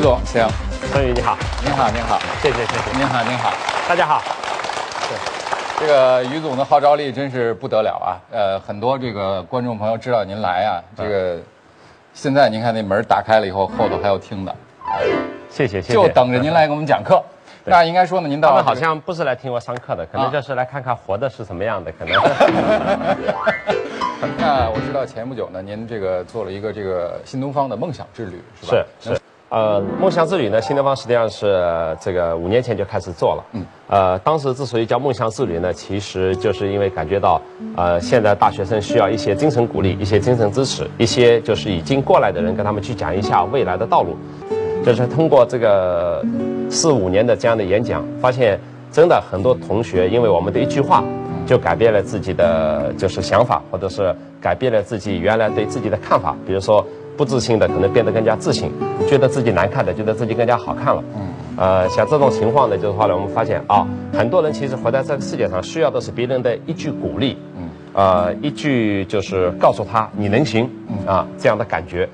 于总，行。孙宇你好，您好，您好，谢谢谢谢，您好，您好，大家好。这个于总的号召力真是不得了啊！呃，很多这个观众朋友知道您来啊，这个现在您看那门打开了以后，后头还有听的，谢谢谢谢。就等着您来给我们讲课。那应该说呢，您到他们好像不是来听我上课的，可能就是来看看活的是什么样的，可能。那我知道前不久呢，您这个做了一个这个新东方的梦想之旅，是吧？是是。呃，梦想之旅呢，新东方实际上是这个五年前就开始做了。嗯。呃，当时之所以叫梦想之旅呢，其实就是因为感觉到，呃，现在大学生需要一些精神鼓励，一些精神支持，一些就是已经过来的人跟他们去讲一下未来的道路。就是通过这个四五年的这样的演讲，发现真的很多同学因为我们的一句话，就改变了自己的就是想法，或者是改变了自己原来对自己的看法。比如说。不自信的可能变得更加自信，觉得自己难看的觉得自己更加好看了。嗯，呃，像这种情况呢，就是话呢，我们发现啊，很多人其实活在这个世界上，需要的是别人的一句鼓励，嗯，呃，一句就是告诉他你能行，啊，这样的感觉。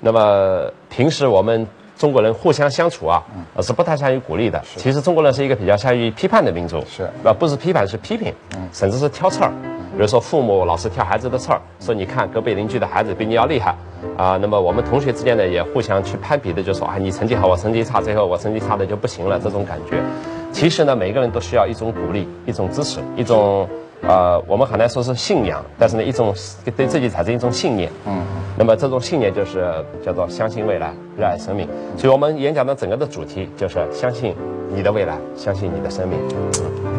那么平时我们中国人互相相处啊，是不太善于鼓励的。其实中国人是一个比较善于批判的民族，是，啊，不是批判是批评，甚至是挑刺儿。比如说父母老是挑孩子的刺儿，说你看隔壁邻居的孩子比你要厉害。啊，那么我们同学之间呢，也互相去攀比的，就说啊，你成绩好，我成绩差，最后我成绩差的就不行了，这种感觉。其实呢，每个人都需要一种鼓励，一种支持，一种呃，我们很难说是信仰，但是呢，一种对自己产生一种信念。嗯。那么这种信念就是叫做相信未来，热爱生命。所以我们演讲的整个的主题就是相信你的未来，相信你的生命。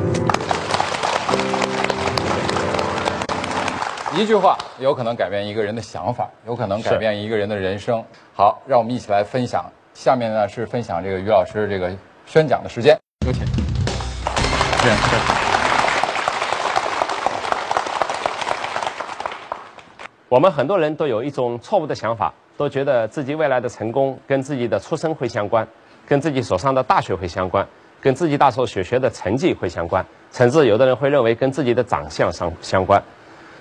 一句话有可能改变一个人的想法，有可能改变一个人的人生。好，让我们一起来分享。下面呢是分享这个于老师这个宣讲的时间，有请。我们很多人都有一种错误的想法，都觉得自己未来的成功跟自己的出身会相关，跟自己所上的大学会相关，跟自己大所学的成绩会相关，甚至有的人会认为跟自己的长相相相关。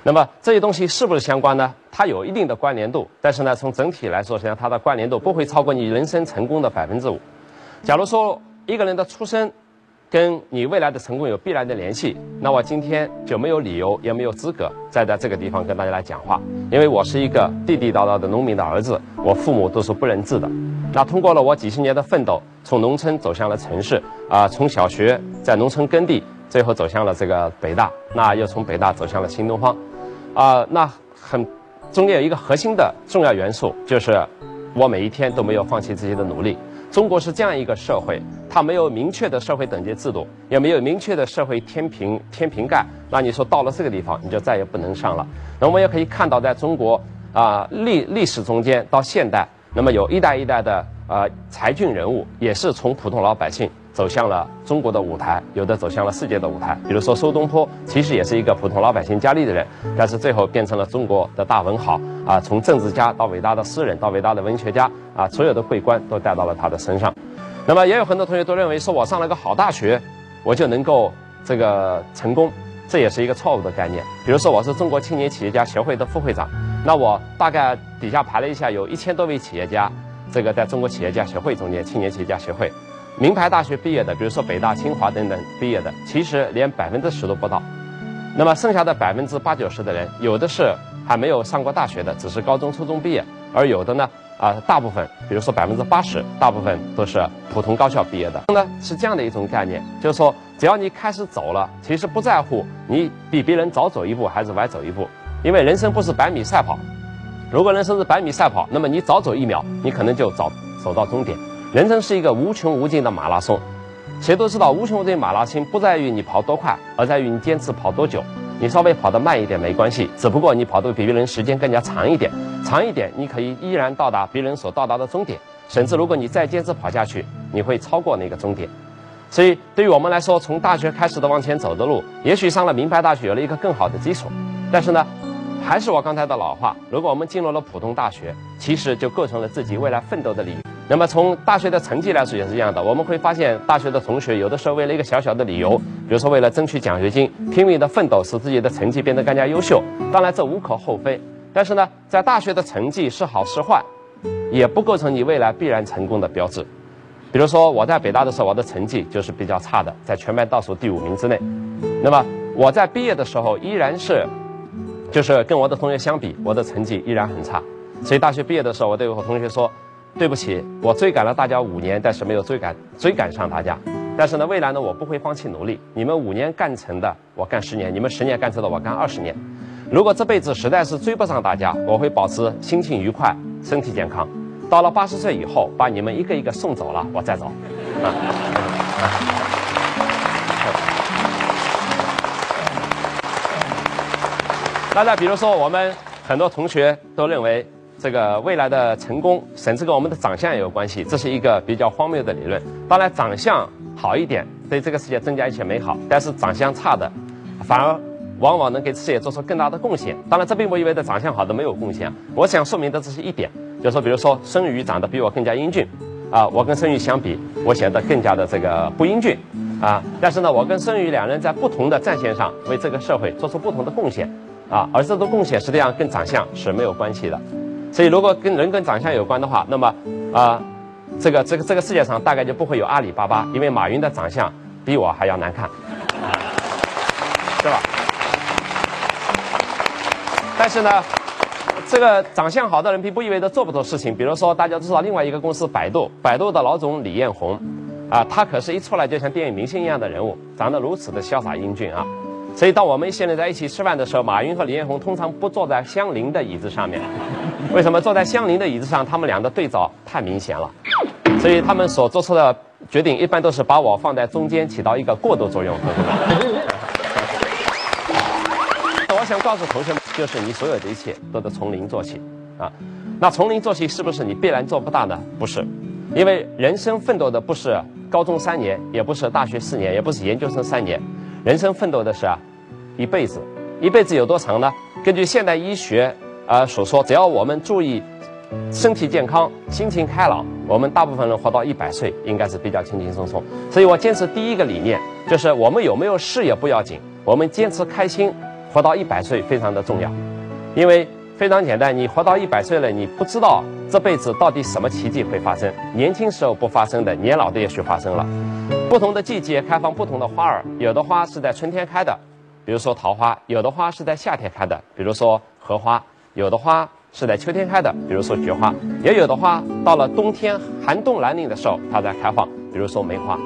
那么这些东西是不是相关呢？它有一定的关联度，但是呢，从整体来说，实际上它的关联度不会超过你人生成功的百分之五。假如说一个人的出身跟你未来的成功有必然的联系，那我今天就没有理由，也没有资格再在这个地方跟大家来讲话，因为我是一个地地道道的农民的儿子，我父母都是不认字的。那通过了我几十年的奋斗，从农村走向了城市，啊，从小学在农村耕地，最后走向了这个北大，那又从北大走向了新东方。啊，那很中间有一个核心的重要元素，就是我每一天都没有放弃自己的努力。中国是这样一个社会，它没有明确的社会等级制度，也没有明确的社会天平天平盖。那你说到了这个地方，你就再也不能上了。那我们也可以看到，在中国啊历历史中间到现代，那么有一代一代的呃才俊人物，也是从普通老百姓。走向了中国的舞台，有的走向了世界的舞台。比如说苏东坡，其实也是一个普通老百姓家里的人，但是最后变成了中国的大文豪啊！从政治家到伟大的诗人，到伟大的文学家啊，所有的桂冠都戴到了他的身上。那么也有很多同学都认为说，我上了个好大学，我就能够这个成功，这也是一个错误的概念。比如说，我是中国青年企业家协会的副会长，那我大概底下排了一下，有一千多位企业家，这个在中国企业家协会中间，青年企业家协会。名牌大学毕业的，比如说北大、清华等等毕业的，其实连百分之十都不到。那么剩下的百分之八九十的人，有的是还没有上过大学的，只是高中、初中毕业；而有的呢，啊，大部分，比如说百分之八十，大部分都是普通高校毕业的。呢，是这样的一种概念，就是说，只要你开始走了，其实不在乎你比别人早走一步还是晚走一步，因为人生不是百米赛跑。如果人生是百米赛跑，那么你早走一秒，你可能就早走到终点。人生是一个无穷无尽的马拉松，谁都知道，无穷无尽马拉松不在于你跑多快，而在于你坚持跑多久。你稍微跑得慢一点没关系，只不过你跑得比别人时间更加长一点，长一点，你可以依然到达别人所到达的终点，甚至如果你再坚持跑下去，你会超过那个终点。所以，对于我们来说，从大学开始的往前走的路，也许上了名牌大学有了一个更好的基础，但是呢，还是我刚才的老话，如果我们进入了普通大学，其实就构成了自己未来奋斗的理由。那么从大学的成绩来说也是一样的，我们会发现大学的同学有的时候为了一个小小的理由，比如说为了争取奖学金，拼命的奋斗，使自己的成绩变得更加优秀。当然这无可厚非，但是呢，在大学的成绩是好是坏，也不构成你未来必然成功的标志。比如说，我在北大的时候，我的成绩就是比较差的，在全班倒数第五名之内。那么我在毕业的时候，依然是，就是跟我的同学相比，我的成绩依然很差。所以大学毕业的时候，我对我同学说：“对不起，我追赶了大家五年，但是没有追赶追赶上大家。但是呢，未来呢，我不会放弃努力。你们五年干成的，我干十年；你们十年干成的，我干二十年。如果这辈子实在是追不上大家，我会保持心情愉快，身体健康。”到了八十岁以后，把你们一个一个送走了，我再走。啊，那再比如说，我们很多同学都认为，这个未来的成功甚至跟我们的长相也有关系，这是一个比较荒谬的理论。当然，长相好一点，对这个世界增加一些美好；但是长相差的，反而往往能给事业做出更大的贡献。当然，这并不意味着长相好的没有贡献。我想说明的只是一点。就是说，比如说，孙宇长得比我更加英俊，啊，我跟孙宇相比，我显得更加的这个不英俊，啊，但是呢，我跟孙宇两人在不同的战线上为这个社会做出不同的贡献，啊，而这种贡献实际上跟长相是没有关系的，所以如果跟人跟长相有关的话，那么啊，这个这个这个世界上大概就不会有阿里巴巴，因为马云的长相比我还要难看，是吧？但是呢。这个长相好的人并不意味着做不做事情。比如说，大家知道另外一个公司百度，百度的老总李彦宏，啊，他可是一出来就像电影明星一样的人物，长得如此的潇洒英俊啊。所以，当我们一些人在一起吃饭的时候，马云和李彦宏通常不坐在相邻的椅子上面。为什么坐在相邻的椅子上？他们俩的对照太明显了。所以，他们所做出的决定一般都是把我放在中间，起到一个过渡作用。我想告诉同学们。就是你所有的一切都得从零做起，啊，那从零做起是不是你必然做不大呢？不是，因为人生奋斗的不是高中三年，也不是大学四年，也不是研究生三年，人生奋斗的是啊，一辈子。一辈子有多长呢？根据现代医学啊所说，只要我们注意身体健康、心情开朗，我们大部分人活到一百岁应该是比较轻轻松松。所以我坚持第一个理念，就是我们有没有事业不要紧，我们坚持开心。活到一百岁非常的重要，因为非常简单，你活到一百岁了，你不知道这辈子到底什么奇迹会发生。年轻时候不发生的，年老的也许发生了。不同的季节开放不同的花儿，有的花是在春天开的，比如说桃花；有的花是在夏天开的，比如说荷花；有的花是在秋天开的，比如说菊花；也有的花到了冬天寒冬来临的时候，它在开放，比如说梅花。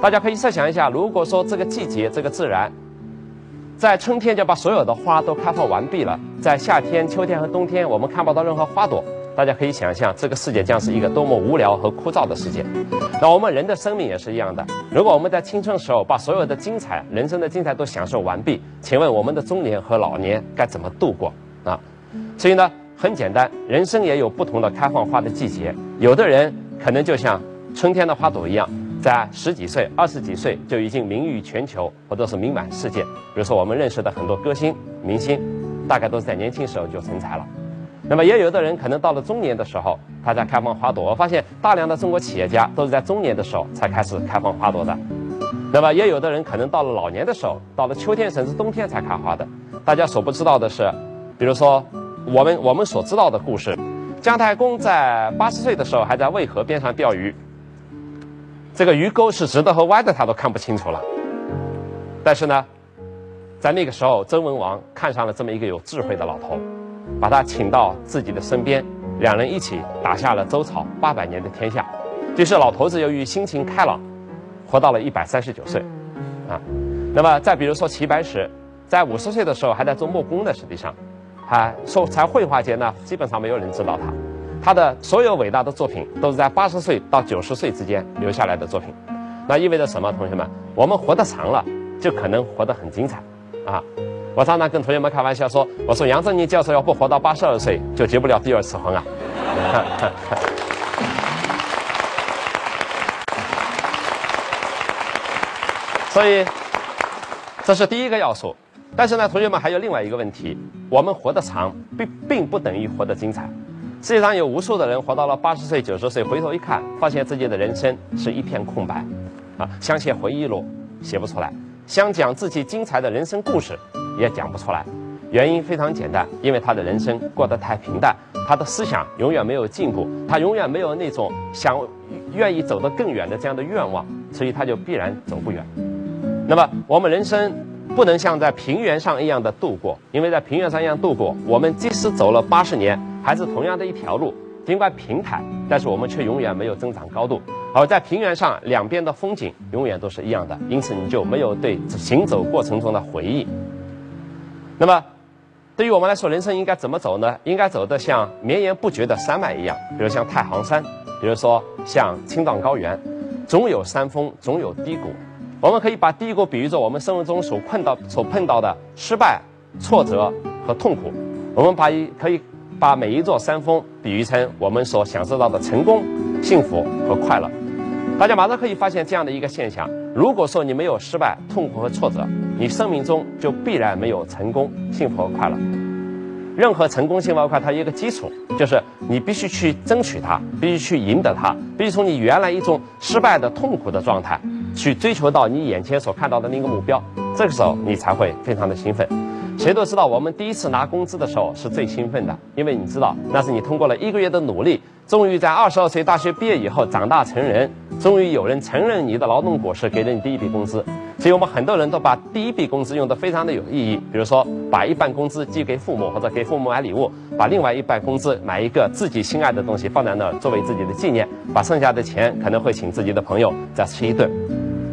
大家可以设想一下，如果说这个季节，这个自然。在春天就把所有的花都开放完毕了，在夏天、秋天和冬天，我们看不到任何花朵。大家可以想象，这个世界将是一个多么无聊和枯燥的世界。那我们人的生命也是一样的。如果我们在青春时候把所有的精彩、人生的精彩都享受完毕，请问我们的中年和老年该怎么度过啊？所以呢，很简单，人生也有不同的开放花的季节。有的人可能就像春天的花朵一样。在十几岁、二十几岁就已经名誉全球，或者是名满世界。比如说，我们认识的很多歌星、明星，大概都是在年轻时候就成才了。那么，也有的人可能到了中年的时候，他在开放花朵。我发现大量的中国企业家都是在中年的时候才开始开放花朵的。那么，也有的人可能到了老年的时候，到了秋天甚至冬天才开花的。大家所不知道的是，比如说我们我们所知道的故事，姜太公在八十岁的时候还在渭河边上钓鱼。这个鱼钩是直的和歪的，他都看不清楚了。但是呢，在那个时候，周文王看上了这么一个有智慧的老头，把他请到自己的身边，两人一起打下了周朝八百年的天下。就是老头子由于心情开朗，活到了一百三十九岁，啊。那么再比如说齐白石，在五十岁的时候还在做木工的，实际上，他说在绘画界呢，基本上没有人知道他。他的所有伟大的作品都是在八十岁到九十岁之间留下来的作品，那意味着什么？同学们，我们活得长了，就可能活得很精彩，啊！我常常跟同学们开玩笑说，我说杨振宁教授要不活到八十二岁，就结不了第二次婚啊。所以，这是第一个要素。但是呢，同学们还有另外一个问题：我们活得长，并并不等于活得精彩。世界上有无数的人活到了八十岁、九十岁，回头一看，发现自己的人生是一片空白，啊，想写回忆录写不出来，想讲自己精彩的人生故事也讲不出来。原因非常简单，因为他的人生过得太平淡，他的思想永远没有进步，他永远没有那种想愿意走得更远的这样的愿望，所以他就必然走不远。那么我们人生不能像在平原上一样的度过，因为在平原上一样度过，我们即使走了八十年，还是同样的一条路，尽管平坦，但是我们却永远没有增长高度。而在平原上，两边的风景永远都是一样的，因此你就没有对行走过程中的回忆。那么。对于我们来说，人生应该怎么走呢？应该走的像绵延不绝的山脉一样，比如像太行山，比如说像青藏高原，总有山峰，总有低谷。我们可以把低谷比喻作我们生活中所碰到、所碰到的失败、挫折和痛苦。我们把一可以把每一座山峰比喻成我们所享受到的成功、幸福和快乐。大家马上可以发现这样的一个现象：如果说你没有失败、痛苦和挫折，你生命中就必然没有成功、幸福和快乐。任何成功、幸福和快，它有一个基础，就是你必须去争取它，必须去赢得它，必须从你原来一种失败的、痛苦的状态，去追求到你眼前所看到的那个目标。这个时候，你才会非常的兴奋。谁都知道，我们第一次拿工资的时候是最兴奋的，因为你知道，那是你通过了一个月的努力。终于在二十二岁大学毕业以后长大成人，终于有人承认你的劳动果实，给了你第一笔工资。所以我们很多人都把第一笔工资用得非常的有意义，比如说把一半工资寄给父母或者给父母买礼物，把另外一半工资买一个自己心爱的东西放在那儿作为自己的纪念，把剩下的钱可能会请自己的朋友再吃一顿。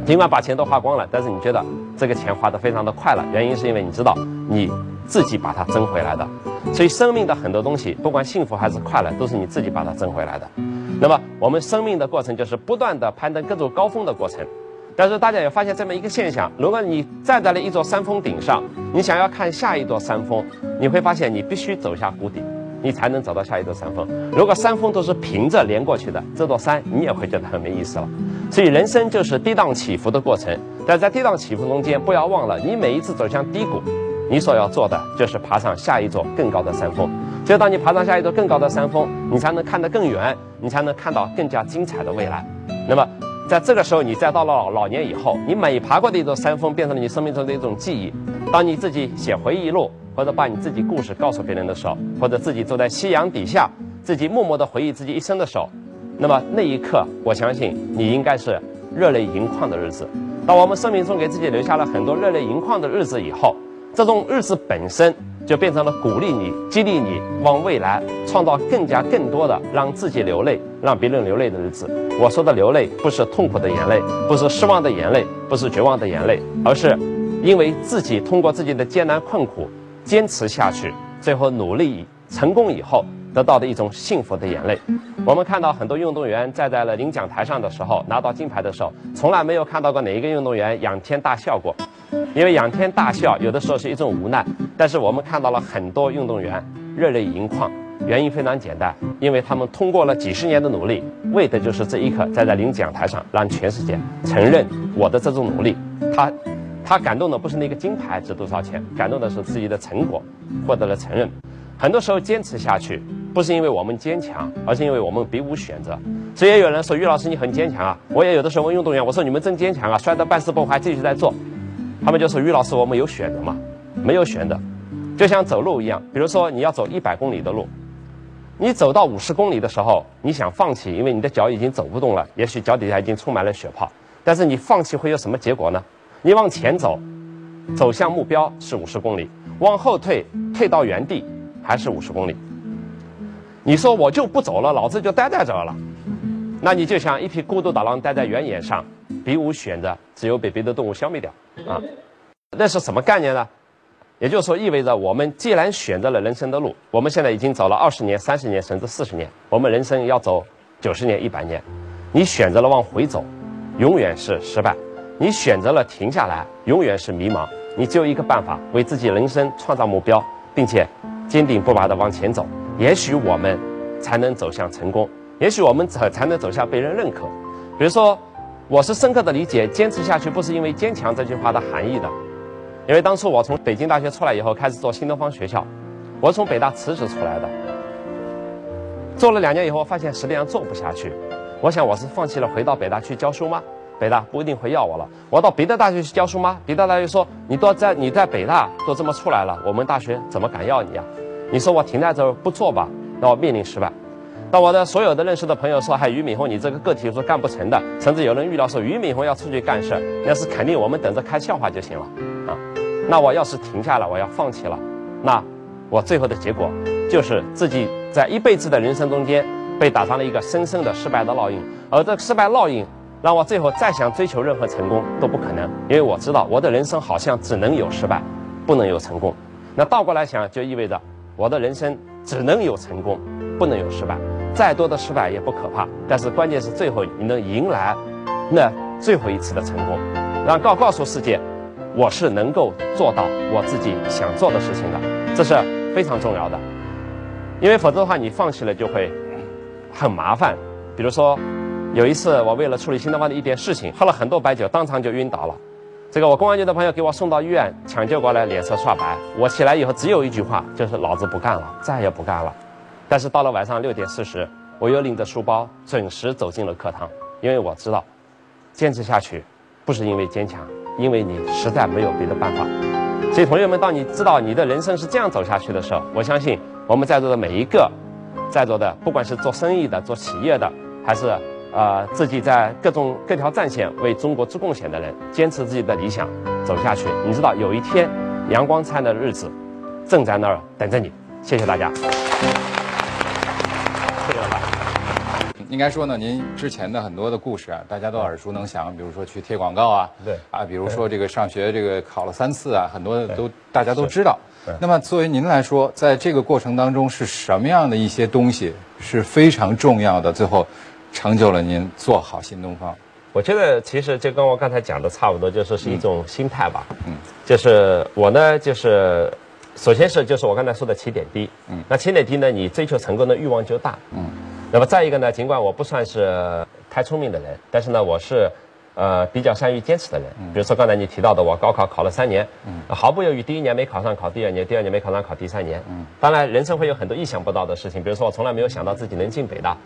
尽管把钱都花光了，但是你觉得这个钱花得非常的快乐，原因是因为你知道你自己把它争回来的。所以，生命的很多东西，不管幸福还是快乐，都是你自己把它争回来的。那么，我们生命的过程就是不断的攀登各种高峰的过程。但是，大家也发现这么一个现象：如果你站在了一座山峰顶上，你想要看下一座山峰，你会发现你必须走下谷底，你才能走到下一座山峰。如果山峰都是平着连过去的，这座山你也会觉得很没意思了。所以，人生就是跌宕起伏的过程。但在跌宕起伏中间，不要忘了，你每一次走向低谷。你所要做的就是爬上下一座更高的山峰。只有当你爬上下一座更高的山峰，你才能看得更远，你才能看到更加精彩的未来。那么，在这个时候，你再到了老年以后，你每爬过的一座山峰变成了你生命中的一种记忆。当你自己写回忆录，或者把你自己故事告诉别人的时候，或者自己坐在夕阳底下，自己默默地回忆自己一生的时候，那么那一刻，我相信你应该是热泪盈眶的日子。当我们生命中给自己留下了很多热泪盈眶的日子以后，这种日子本身就变成了鼓励你、激励你往未来创造更加更多的让自己流泪、让别人流泪的日子。我说的流泪，不是痛苦的眼泪，不是失望的眼泪，不是绝望的眼泪，而是因为自己通过自己的艰难困苦坚持下去，最后努力成功以后得到的一种幸福的眼泪。我们看到很多运动员站在了领奖台上的时候，拿到金牌的时候，从来没有看到过哪一个运动员仰天大笑过。因为仰天大笑，有的时候是一种无奈，但是我们看到了很多运动员热泪盈眶，原因非常简单，因为他们通过了几十年的努力，为的就是这一刻站在领奖台上，让全世界承认我的这种努力。他，他感动的不是那个金牌值多少钱，感动的是自己的成果获得了承认。很多时候坚持下去，不是因为我们坚强，而是因为我们别无选择。所以也有人说，于老师你很坚强啊，我也有的时候问运动员，我说你们真坚强啊，摔得半死不活还继续在做。他们就说：“于老师，我们有选择吗？没有选择，就像走路一样。比如说，你要走一百公里的路，你走到五十公里的时候，你想放弃，因为你的脚已经走不动了，也许脚底下已经充满了血泡。但是你放弃会有什么结果呢？你往前走，走向目标是五十公里；往后退，退到原地还是五十公里。你说我就不走了，老子就待在这儿了，那你就像一匹孤独的狼待在原野上。”别无选择，只有被别的动物消灭掉啊！那是什么概念呢？也就是说，意味着我们既然选择了人生的路，我们现在已经走了二十年、三十年，甚至四十年，我们人生要走九十年、一百年。你选择了往回走，永远是失败；你选择了停下来，永远是迷茫。你只有一个办法，为自己人生创造目标，并且坚定不拔地往前走。也许我们才能走向成功，也许我们才才能走向被人认可。比如说。我是深刻的理解“坚持下去不是因为坚强”这句话的含义的，因为当初我从北京大学出来以后，开始做新东方学校，我从北大辞职出来的，做了两年以后，发现实际上做不下去，我想我是放弃了回到北大去教书吗？北大不一定会要我了。我到别的大学去教书吗？别的大学说你都在你在北大都这么出来了，我们大学怎么敢要你啊？你说我停在这儿不做吧，那我面临失败。那我的所有的认识的朋友说，嗨，俞敏洪，你这个个体说干不成的，甚至有人预料说俞敏洪要出去干事，那是肯定我们等着看笑话就行了啊。那我要是停下了，我要放弃了，那我最后的结果就是自己在一辈子的人生中间被打上了一个深深的失败的烙印，而这失败烙印让我最后再想追求任何成功都不可能，因为我知道我的人生好像只能有失败，不能有成功。那倒过来想，就意味着我的人生只能有成功，不能有失败。再多的失败也不可怕，但是关键是最后你能迎来那最后一次的成功，让告告诉世界，我是能够做到我自己想做的事情的，这是非常重要的。因为否则的话，你放弃了就会很麻烦。比如说，有一次我为了处理新东方的一点事情，喝了很多白酒，当场就晕倒了。这个我公安局的朋友给我送到医院抢救过来，脸色刷白。我起来以后只有一句话，就是老子不干了，再也不干了。但是到了晚上六点四十，我又拎着书包准时走进了课堂，因为我知道，坚持下去，不是因为坚强，因为你实在没有别的办法。所以，同学们，当你知道你的人生是这样走下去的时候，我相信我们在座的每一个，在座的不管是做生意的、做企业的，还是呃自己在各种各条战线为中国做贡献的人，坚持自己的理想走下去，你知道有一天阳光灿烂的日子正在那儿等着你。谢谢大家。应该说呢，您之前的很多的故事啊，大家都耳熟能详。比如说去贴广告啊，对啊，比如说这个上学这个考了三次啊，很多都大家都知道。那么作为您来说，在这个过程当中是什么样的一些东西是非常重要的？最后成就了您做好新东方。我觉得其实就跟我刚才讲的差不多，就是是一种心态吧。嗯，就是我呢，就是首先是就是我刚才说的起点低。嗯，那起点低呢，你追求成功的欲望就大。嗯。那么再一个呢，尽管我不算是太聪明的人，但是呢，我是，呃，比较善于坚持的人。比如说刚才你提到的，我高考考了三年，毫不犹豫，第一年没考上，考第二年，第二年没考上，考第三年。当然，人生会有很多意想不到的事情，比如说我从来没有想到自己能进北大，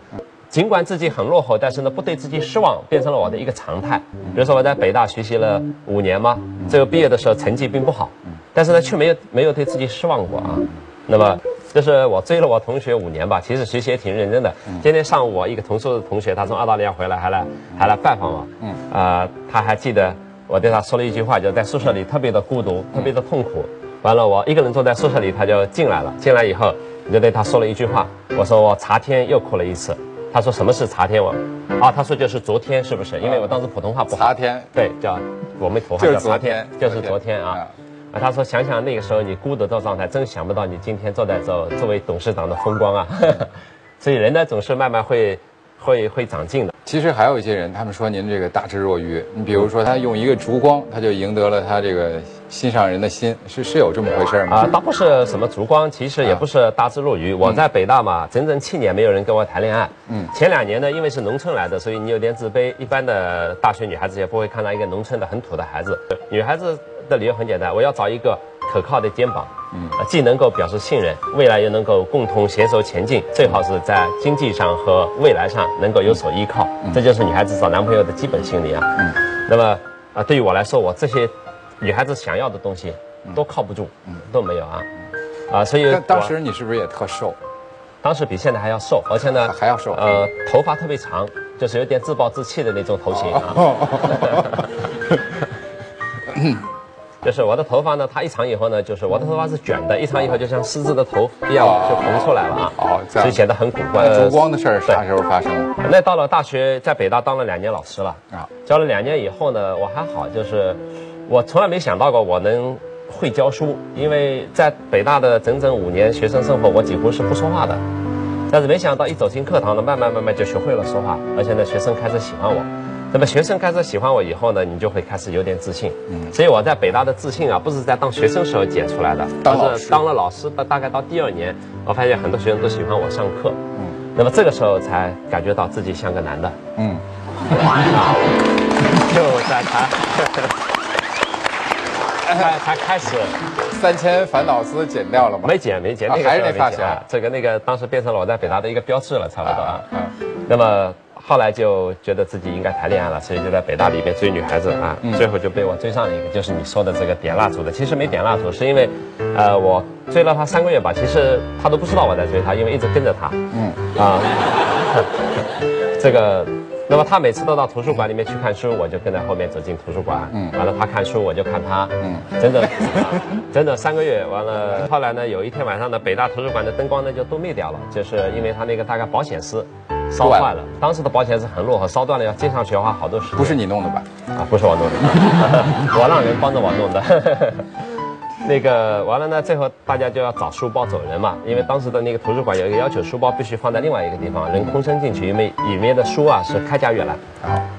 尽管自己很落后，但是呢，不对自己失望，变成了我的一个常态。比如说我在北大学习了五年嘛，最后毕业的时候成绩并不好，但是呢，却没有没有对自己失望过啊。那么。就是我追了我同学五年吧，其实学习也挺认真的。今天上午我一个同宿的同学，他从澳大利亚回来，还来还来拜访我。嗯，啊，他还记得我对他说了一句话，就在宿舍里特别的孤独，特别的痛苦。完了，我一个人坐在宿舍里，他就进来了。进来以后，我就对他说了一句话，我说我查天又哭了一次。他说什么是查天？我，啊，他说就是昨天，是不是？因为我当时普通话不好。查天。对，叫我们土话叫查天，就是昨天啊。啊，他说想想那个时候你孤独的状态，真想不到你今天坐在这作为董事长的风光啊！所以人呢总是慢慢会会会长进的。其实还有一些人，他们说您这个大智若愚。你比如说，他用一个烛光，他就赢得了他这个心上人的心，是是有这么回事吗？啊，倒不是什么烛光，其实也不是大智若愚。我在北大嘛，整整七年没有人跟我谈恋爱。嗯，前两年呢，因为是农村来的，所以你有点自卑。一般的大学女孩子也不会看到一个农村的很土的孩子，女孩子。的理由很简单，我要找一个可靠的肩膀，嗯，既能够表示信任，未来又能够共同携手前进，最好是在经济上和未来上能够有所依靠，这就是女孩子找男朋友的基本心理啊。嗯，那么啊，对于我来说，我这些女孩子想要的东西都靠不住，嗯，都没有啊，啊，所以当时你是不是也特瘦？当时比现在还要瘦，而且呢还要瘦，呃，头发特别长，就是有点自暴自弃的那种头型啊。就是我的头发呢，它一长以后呢，就是我的头发是卷的，一长以后就像狮子的头一样就蓬出来了啊，哦，所以显得很古怪。烛光的事儿啥时候发生？那到了大学，在北大当了两年老师了啊，教了两年以后呢，我还好，就是我从来没想到过我能会教书，因为在北大的整整五年学生生活，我几乎是不说话的，但是没想到一走进课堂呢，慢慢慢慢就学会了说话，而且呢，学生开始喜欢我。那么学生开始喜欢我以后呢，你就会开始有点自信。嗯，所以我在北大的自信啊，不是在当学生时候捡出来的，而是当了老师的大概到第二年，我发现很多学生都喜欢我上课。嗯，那么这个时候才感觉到自己像个男的。嗯，就在他，才才开始，三千烦恼丝剪掉了吗？没剪，没减，还是那发型。这个那个当时变成了我在北大的一个标志了，差不多啊。嗯，那么。后来就觉得自己应该谈恋爱了，所以就在北大里面追女孩子啊，最后就被我追上了一个，就是你说的这个点蜡烛的。其实没点蜡烛，是因为，呃，我追了她三个月吧，其实她都不知道我在追她，因为一直跟着她。嗯啊，这个。那么他每次都到图书馆里面去看书，我就跟在后面走进图书馆。嗯，完了他看书，我就看他。嗯，真的，真的三个月完了。后来呢，有一天晚上呢，北大图书馆的灯光呢就都灭掉了，就是因为他那个大概保险丝烧坏了。当时的保险是很落后，烧断了要接上去的话好多时间。不是你弄的吧？啊，不是我弄的，我让人帮着我弄的。那个完了呢，最后大家就要找书包走人嘛，因为当时的那个图书馆有一个要求，书包必须放在另外一个地方，人空身进去，因为里面的书啊是开价阅览，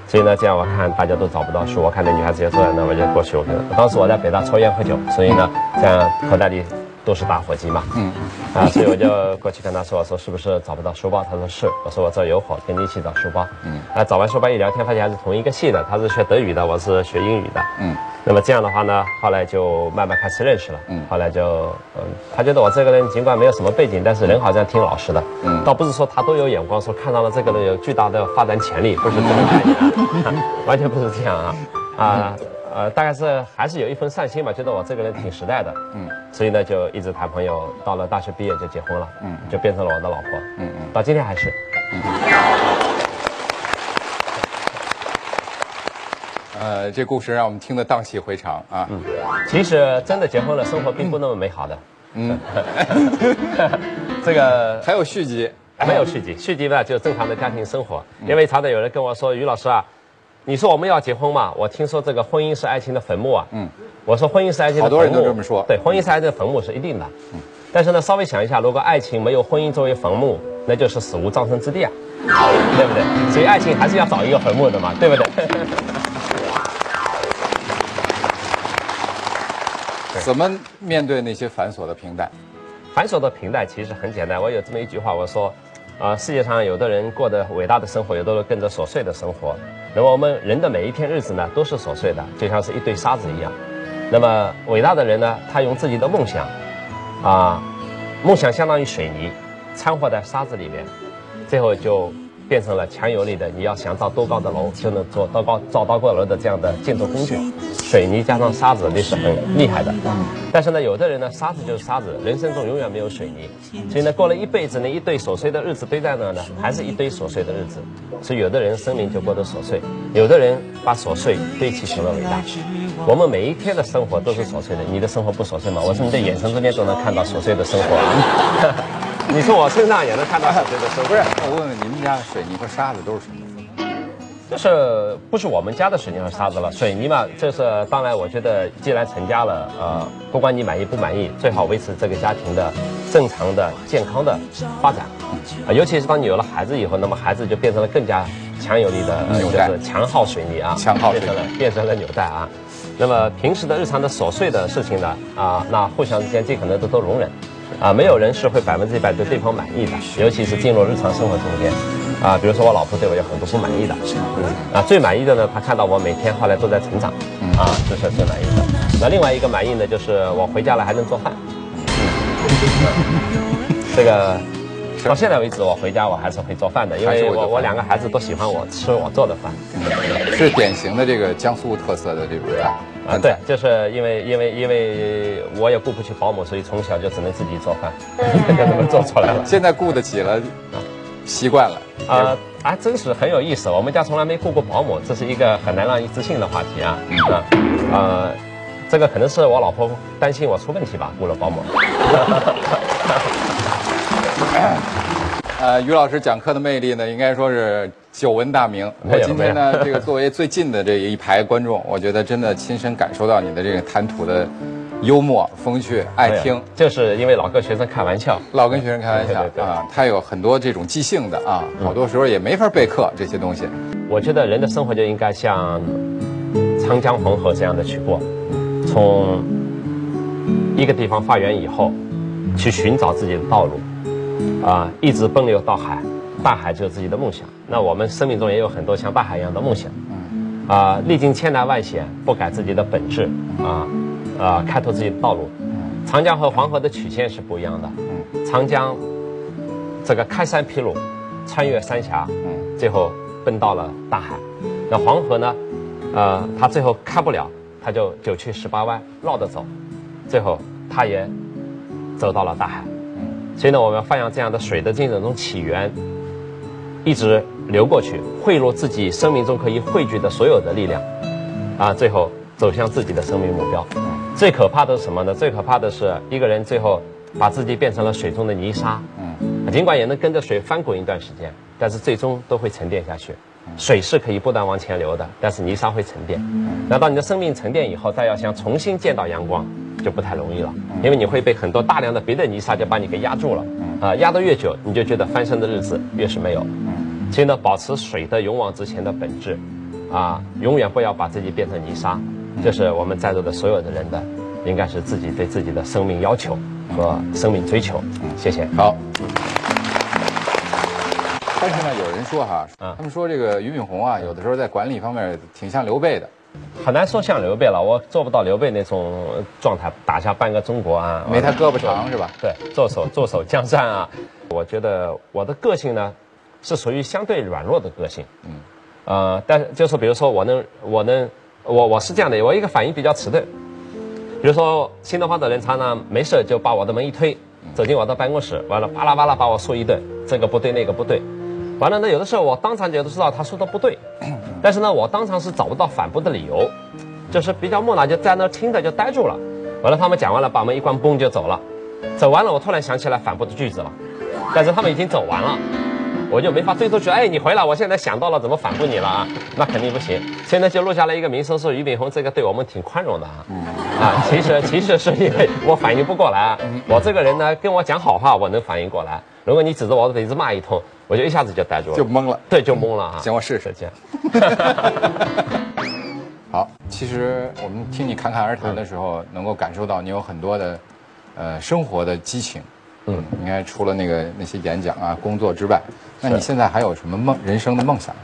所以呢，这样我看大家都找不到书，我看那女孩子也坐在那，我就过去，我跟当时我在北大抽烟喝酒，所以呢，这样口袋里。都是打火机嘛，嗯，啊，所以我就过去跟他说，我说是不是找不到书包？他说是，我说我这有火，跟你一起找书包，嗯，啊，找完书包一聊天，发现还是同一个系的，他是学德语的，我是学英语的，嗯，那么这样的话呢，后来就慢慢开始认识了，嗯，后来就，嗯，他觉得我这个人尽管没有什么背景，但是人好像挺老实的，嗯，倒不是说他都有眼光，说看到了这个人有巨大的发展潜力，不是这个概念，完全不是这样啊，啊。呃，大概是还是有一份善心吧，觉得我这个人挺实在的，嗯，所以呢就一直谈朋友，到了大学毕业就结婚了，嗯，就变成了我的老婆，嗯嗯，到今天还是。呃，这故事让我们听得荡气回肠啊。嗯，其实真的结婚了，生活并不那么美好的。嗯，这个还有续集？没有续集，续集呢就正常的家庭生活。因为常常有人跟我说，于老师啊。你说我们要结婚嘛？我听说这个婚姻是爱情的坟墓啊。嗯，我说婚姻是爱情的坟墓。好多人都这么说。对，婚姻是爱情的坟墓是一定的。嗯，但是呢，稍微想一下，如果爱情没有婚姻作为坟墓，那就是死无葬身之地啊，对不对？所以爱情还是要找一个坟墓的嘛，对不对？怎么面对那些繁琐的平淡？繁琐的平淡其实很简单。我有这么一句话，我说。啊，世界上有的人过得伟大的生活，有的人跟着琐碎的生活。那么我们人的每一天日子呢，都是琐碎的，就像是一堆沙子一样。那么伟大的人呢，他用自己的梦想，啊，梦想相当于水泥，掺和在沙子里面，最后就。变成了强有力的，你要想造多高的楼，就能做多高造多高楼的这样的建筑工具。水泥加上沙子，那是很厉害的。但是呢，有的人呢，沙子就是沙子，人生中永远没有水泥。所以呢，过了一辈子呢，一堆琐碎的日子堆在那呢，还是一堆琐碎的日子。所以有的人生命就过得琐碎，有的人把琐碎堆砌成了伟大。我们每一天的生活都是琐碎的，你的生活不琐碎吗？我从你的眼神中间都能看到琐碎的生活。你从我身上也能看到很多的生不是，我问问你们家的水泥和沙子都是什么？就是不是我们家的水泥和沙子了？水泥嘛，这是当然。我觉得既然成家了，呃，不管你满意不满意，最好维持这个家庭的正常的、健康的发展。啊，尤其是当你有了孩子以后，那么孩子就变成了更加强有力的纽带，强耗水泥啊，强耗变成了变成了纽带啊。那么平时的日常的琐碎的事情呢，啊，那互相之间尽可能都都容忍。啊，没有人是会百分之一百对对方满意的，尤其是进入日常生活中间，啊，比如说我老婆对我有很多不满意的，嗯，啊，最满意的呢，她看到我每天后来都在成长，啊，这是最满意的。那另外一个满意呢，就是我回家了还能做饭，嗯这个到现在为止，我回家我还是会做饭的，因为我我两个孩子都喜欢我吃我做的饭，是典型的这个江苏特色的这种饭。啊，对，就是因为因为因为我也雇不起保姆，所以从小就只能自己做饭，就这么做出来了。现在雇得起了，习惯了。啊啊，真是很有意思。我们家从来没雇过保姆，这是一个很难让人自信的话题啊。啊，呃，这个可能是我老婆担心我出问题吧，雇了保姆。呃，于老师讲课的魅力呢，应该说是。久闻大名，我今天呢，这个作为最近的这一排观众，我觉得真的亲身感受到你的这个谈吐的幽默、风趣、爱听。就是因为老跟学生开玩笑，老跟学生开玩笑啊，他有很多这种即兴的啊，好多时候也没法备课这些东西。我觉得人的生活就应该像长江黄河这样的去过，从一个地方发源以后，去寻找自己的道路，啊，一直奔流到海。大海就是自己的梦想。那我们生命中也有很多像大海一样的梦想，啊，历经千难万险，不改自己的本质，啊，啊，开拓自己的道路。长江和黄河的曲线是不一样的。长江这个开山劈路，穿越三峡，最后奔到了大海。那黄河呢，呃，它最后开不了，它就九曲十八弯绕着走，最后它也走到了大海。所以呢，我们发扬这样的水的这种起源，一直流过去，汇入自己生命中可以汇聚的所有的力量，啊，最后走向自己的生命目标。最可怕的是什么呢？最可怕的是一个人最后把自己变成了水中的泥沙。嗯，尽管也能跟着水翻滚一段时间，但是最终都会沉淀下去。水是可以不断往前流的，但是泥沙会沉淀。那当你的生命沉淀以后，再要想重新见到阳光，就不太容易了，因为你会被很多大量的别的泥沙就把你给压住了。啊，压得越久，你就觉得翻身的日子越是没有。所以呢，保持水的勇往直前的本质，啊，永远不要把自己变成泥沙。这是我们在座的所有的人的，应该是自己对自己的生命要求和生命追求。嗯，谢谢。好。但是呢，有人说哈，他们说这个俞敏洪啊，有的时候在管理方面挺像刘备的。很难说像刘备了，我做不到刘备那种状态，打下半个中国啊。没他胳膊长是吧？对，坐守坐守江山啊。我觉得我的个性呢，是属于相对软弱的个性。嗯。呃，但是就是比如说，我能我能。我我是这样的，我一个反应比较迟钝。比如说，新东方的人常常没事就把我的门一推，走进我的办公室，完了巴拉巴拉把我说一顿，这个不对那个不对。完了呢，有的时候我当场就都知道他说的不对，但是呢，我当场是找不到反驳的理由，就是比较木讷，就在那听着就呆住了。完了，他们讲完了，把门一关，嘣就走了。走完了，我突然想起来反驳的句子了，但是他们已经走完了。我就没法追出去，哎，你回来，我现在想到了怎么反复你了啊？那肯定不行。现在就录下来一个名声，说俞敏洪这个对我们挺宽容的啊。啊，其实 其实是因为我反应不过来。我这个人呢，跟我讲好话，我能反应过来。如果你指着我的鼻子骂一通，我就一下子就呆住了，就懵了。对，就懵了啊。行，我试试这样。好，其实我们听你侃侃而谈的时候，能够感受到你有很多的，呃，生活的激情。嗯，应该除了那个那些演讲啊、工作之外，那你现在还有什么梦？人生的梦想？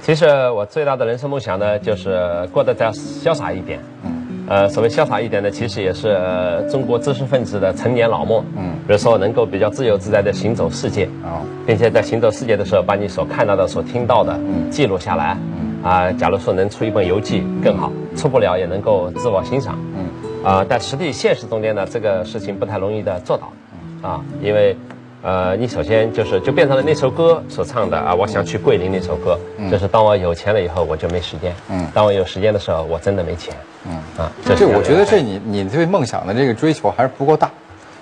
其实我最大的人生梦想呢，就是过得再潇洒一点。嗯，呃，所谓潇洒一点呢，其实也是中国知识分子的成年老梦。嗯，比如说能够比较自由自在的行走世界，啊，并且在行走世界的时候，把你所看到的、所听到的记录下来。嗯，啊，假如说能出一本游记更好，出不了也能够自我欣赏。嗯，啊，但实际现实中间呢，这个事情不太容易的做到。啊，因为，呃，你首先就是就变成了那首歌所唱的啊，我想去桂林那首歌，就是当我有钱了以后，我就没时间。嗯，当我有时间的时候，我真的没钱。嗯啊，这我觉得这你你对梦想的这个追求还是不够大。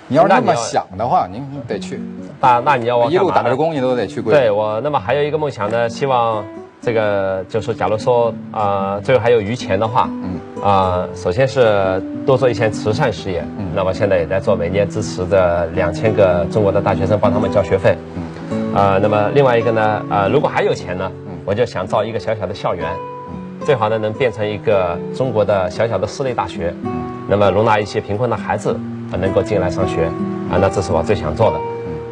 你要是那么想的话，您得去。那那你要我一路打着工，你都得去桂林。对我，那么还有一个梦想呢，希望。这个就是，假如说啊，最后还有余钱的话，嗯，啊，首先是多做一些慈善事业，嗯，那么现在也在做，每年支持着两千个中国的大学生，帮他们交学费，嗯，啊，那么另外一个呢，啊，如果还有钱呢，嗯，我就想造一个小小的校园，嗯，最好呢能变成一个中国的小小的私立大学，嗯，那么容纳一些贫困的孩子啊能够进来上学，啊，那这是我最想做的，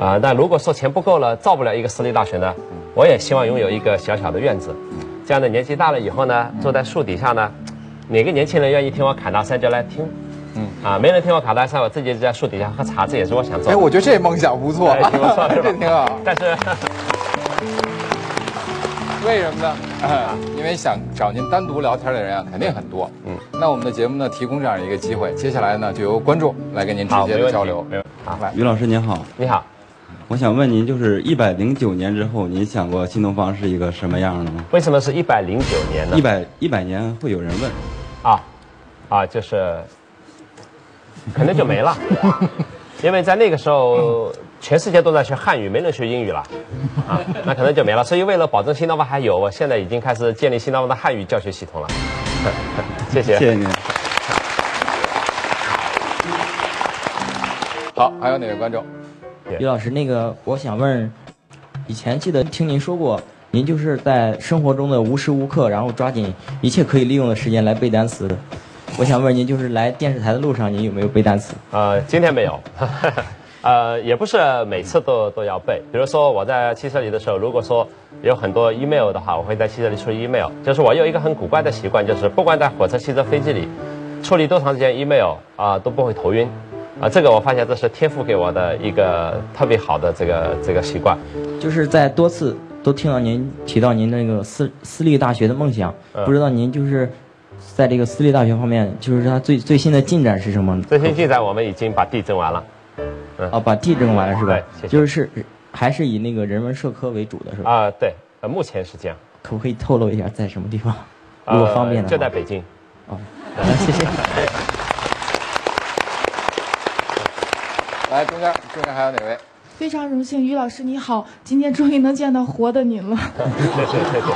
嗯，啊，那如果说钱不够了，造不了一个私立大学呢？我也希望拥有一个小小的院子，这样的年纪大了以后呢，坐在树底下呢，哪个年轻人愿意听我侃大山就来听，嗯啊，没人听我侃大山，我自己在树底下喝茶，这也是我想做的。哎，我觉得这梦想不错，挺不错，这挺好。但是 为什么呢？因为想找您单独聊天的人啊，肯定很多。嗯，那我们的节目呢，提供这样一个机会，接下来呢，就由观众来跟您直接的交流。好，于老师您好。你好。我想问您，就是一百零九年之后，您想过新东方是一个什么样的吗？为什么是一百零九年呢？一百一百年会有人问，啊，啊，就是可能就没了，因为在那个时候，全世界都在学汉语，没人学英语了，啊，那可能就没了。所以为了保证新东方还有，我现在已经开始建立新东方的汉语教学系统了。谢谢，谢谢您。好，还有哪位观众？于老师，那个我想问，以前记得听您说过，您就是在生活中的无时无刻，然后抓紧一切可以利用的时间来背单词的。我想问您，就是来电视台的路上，您有没有背单词？呃，今天没有，呃，也不是每次都都要背。比如说我在汽车里的时候，如果说有很多 email 的话，我会在汽车里处理 email。就是我有一个很古怪的习惯，就是不管在火车、汽车、飞机里处理多长时间 email 啊，都不会头晕。啊，这个我发现这是天赋给我的一个特别好的这个这个习惯，就是在多次都听到您提到您那个私私立大学的梦想，不知道您就是在这个私立大学方面，就是它最最新的进展是什么？最新进展我们已经把地征完了。哦，把地征完了是吧？就是还是以那个人文社科为主的是吧？啊，对，呃，目前是这样。可不可以透露一下在什么地方？如果方便的就在北京。哦，谢谢。来，中间，中间还有哪位？非常荣幸，于老师你好，今天终于能见到活的您了。谢谢谢谢。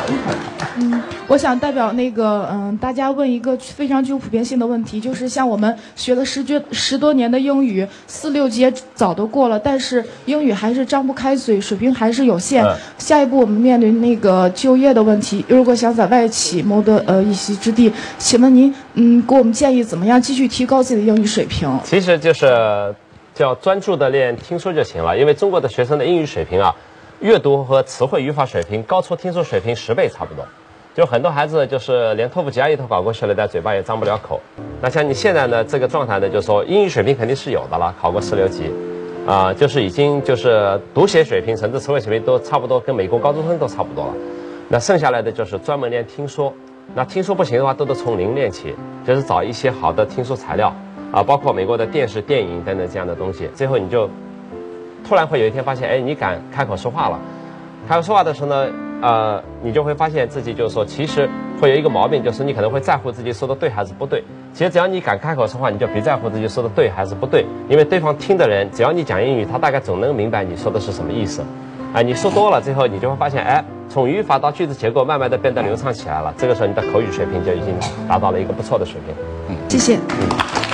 嗯，我想代表那个嗯，大家问一个非常具有普遍性的问题，就是像我们学了十多十多年的英语，四六级早都过了，但是英语还是张不开嘴，水平还是有限。下一步我们面临那个就业的问题，如果想在外企谋得呃一席之地，请问您嗯给我们建议怎么样继续提高自己的英语水平？其实就是。要专注的练听说就行了，因为中国的学生的英语水平啊，阅读和词汇语法水平高出听说水平十倍差不多。就很多孩子就是连托福 GRE 都考过去了，但嘴巴也张不了口。那像你现在呢这个状态呢，就是说英语水平肯定是有的了，考过四六级，啊，就是已经就是读写水平甚至词汇水平都差不多跟美国高中生都差不多了。那剩下来的就是专门练听说。那听说不行的话，都得从零练起，就是找一些好的听说材料。啊，包括美国的电视、电影等等这样的东西，最后你就突然会有一天发现，哎，你敢开口说话了。开口说话的时候呢，呃，你就会发现自己就是说，其实会有一个毛病，就是你可能会在乎自己说的对还是不对。其实只要你敢开口说话，你就别在乎自己说的对还是不对，因为对方听的人，只要你讲英语，他大概总能明白你说的是什么意思。哎，你说多了，最后你就会发现，哎，从语法到句子结构，慢慢的变得流畅起来了。这个时候你的口语水平就已经达到了一个不错的水平。嗯，谢谢。嗯。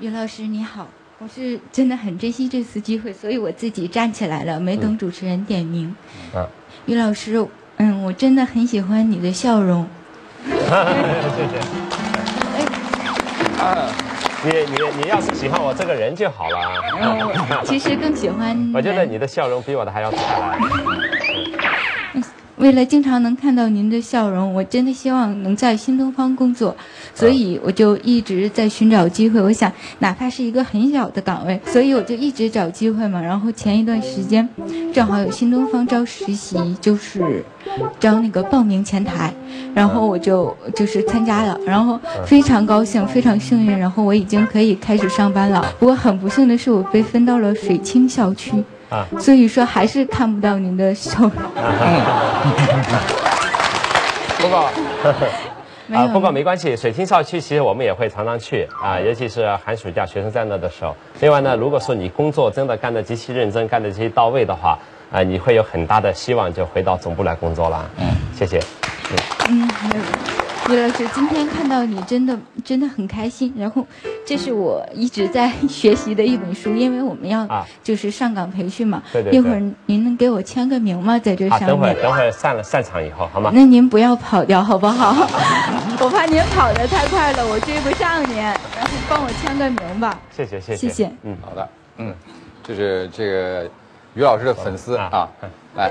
于老师你好，我是真的很珍惜这次机会，所以我自己站起来了，没等主持人点名。啊，于老师，嗯，我真的很喜欢你的笑容。谢谢。哎，啊，你你你要是喜欢我这个人就好了。嗯，其实更喜欢。我觉得你的笑容比我的还要灿烂。为了经常能看到您的笑容，我真的希望能在新东方工作，所以我就一直在寻找机会。我想，哪怕是一个很小的岗位，所以我就一直找机会嘛。然后前一段时间，正好有新东方招实习，就是招那个报名前台，然后我就就是参加了，然后非常高兴，非常幸运，然后我已经可以开始上班了。不过很不幸的是，我被分到了水清校区。啊，所以说还是看不到您的笑容。不过，啊，不过没关系，水清校区其实我们也会常常去啊，尤其是寒暑假学生在那的时候。另外呢，如果说你工作真的干得极其认真，干得极其到位的话，啊，你会有很大的希望就回到总部来工作了。嗯，谢谢。嗯。李老师，今天看到你真的真的很开心。然后，这是我一直在 学习的一本书，因为我们要就是上岗培训嘛。对对。一会儿您能给我签个名吗？在这上面。等会儿等会儿散了散场以后，好吗？那您不要跑掉好不好？我怕您跑得太快了，我追不上您。然后帮我签个名吧。谢谢谢谢。谢谢。嗯，好的。嗯，这是这个于老师的粉丝啊，来。啊，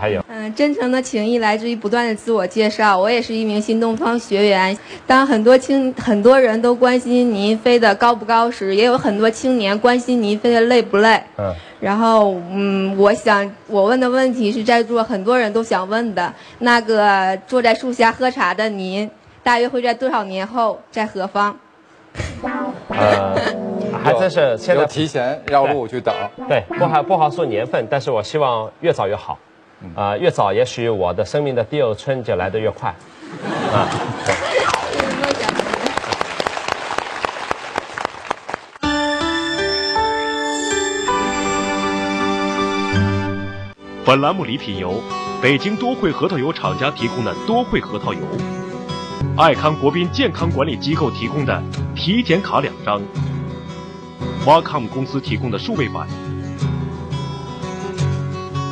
还有，嗯，真诚的情谊来自于不断的自我介绍。我也是一名新东方学员。当很多青很多人都关心您飞得高不高时，也有很多青年关心您飞得累不累。嗯。然后，嗯，我想我问的问题是在座很多人都想问的。那个坐在树下喝茶的您，大约会在多少年后在何方？呃，还真是现在提前绕路去等。对，不好不好说年份，但是我希望越早越好。啊，越早也许我的生命的第二春就来得越快。啊，本栏目礼品由北京多惠核桃油厂家提供的多惠核桃油，爱康国宾健康管理机构提供的体检卡两张，华康公司提供的数位版。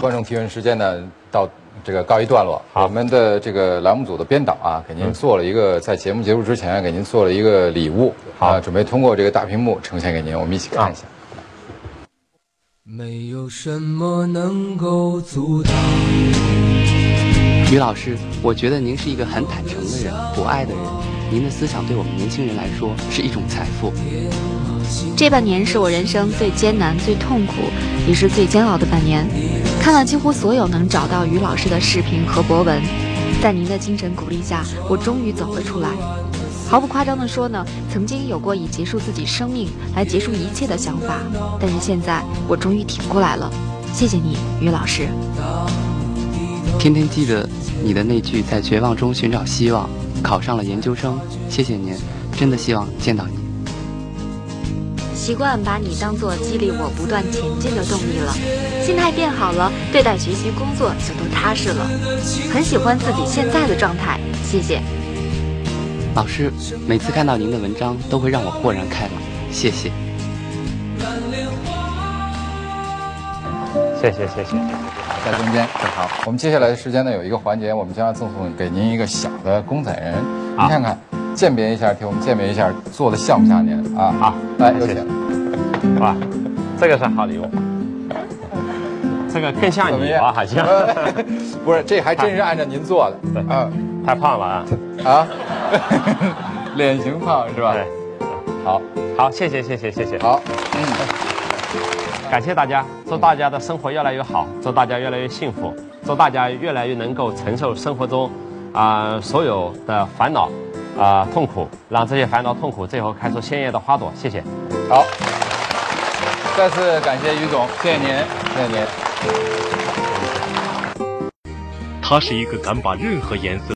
观众提问时间呢，到这个告一段落。我们的这个栏目组的编导啊，给您做了一个在节目结束之前给您做了一个礼物，啊，准备通过这个大屏幕呈现给您，我们一起看一下。没有什么能够阻挡。于老师，我觉得您是一个很坦诚的人，博爱的人。您的思想对我们年轻人来说是一种财富。这半年是我人生最艰难、最痛苦，也是最煎熬的半年。看了几乎所有能找到于老师的视频和博文，在您的精神鼓励下，我终于走了出来。毫不夸张地说呢，曾经有过以结束自己生命来结束一切的想法，但是现在我终于挺过来了。谢谢你，于老师。天天记得你的那句“在绝望中寻找希望”，考上了研究生，谢谢您，真的希望见到你。习惯把你当做激励我不断前进的动力了，心态变好了，对待学习工作就都踏实了，很喜欢自己现在的状态，谢谢。老师，每次看到您的文章都会让我豁然开朗，谢谢。谢谢谢谢，在中间正好。我们接下来的时间呢，有一个环节，我们将要赠送给您一个小的公仔人，您看看，鉴别一下，替我们鉴别一下，做的像不像您啊？好，来有请。哇，这个是好礼物，这个更像你啊？好像 不是，这还真是按照您做的。对，嗯，太胖了啊啊，脸型胖是吧？对，好，好，谢谢谢谢谢谢，好，嗯。感谢大家，祝大家的生活越来越好，祝大家越来越幸福，祝大家越来越能够承受生活中啊、所有的烦恼啊、痛苦，让这些烦恼痛苦最后开出鲜艳的花朵。谢谢。好，再次感谢于总，谢谢您，谢谢您。他是一个敢把任何颜色。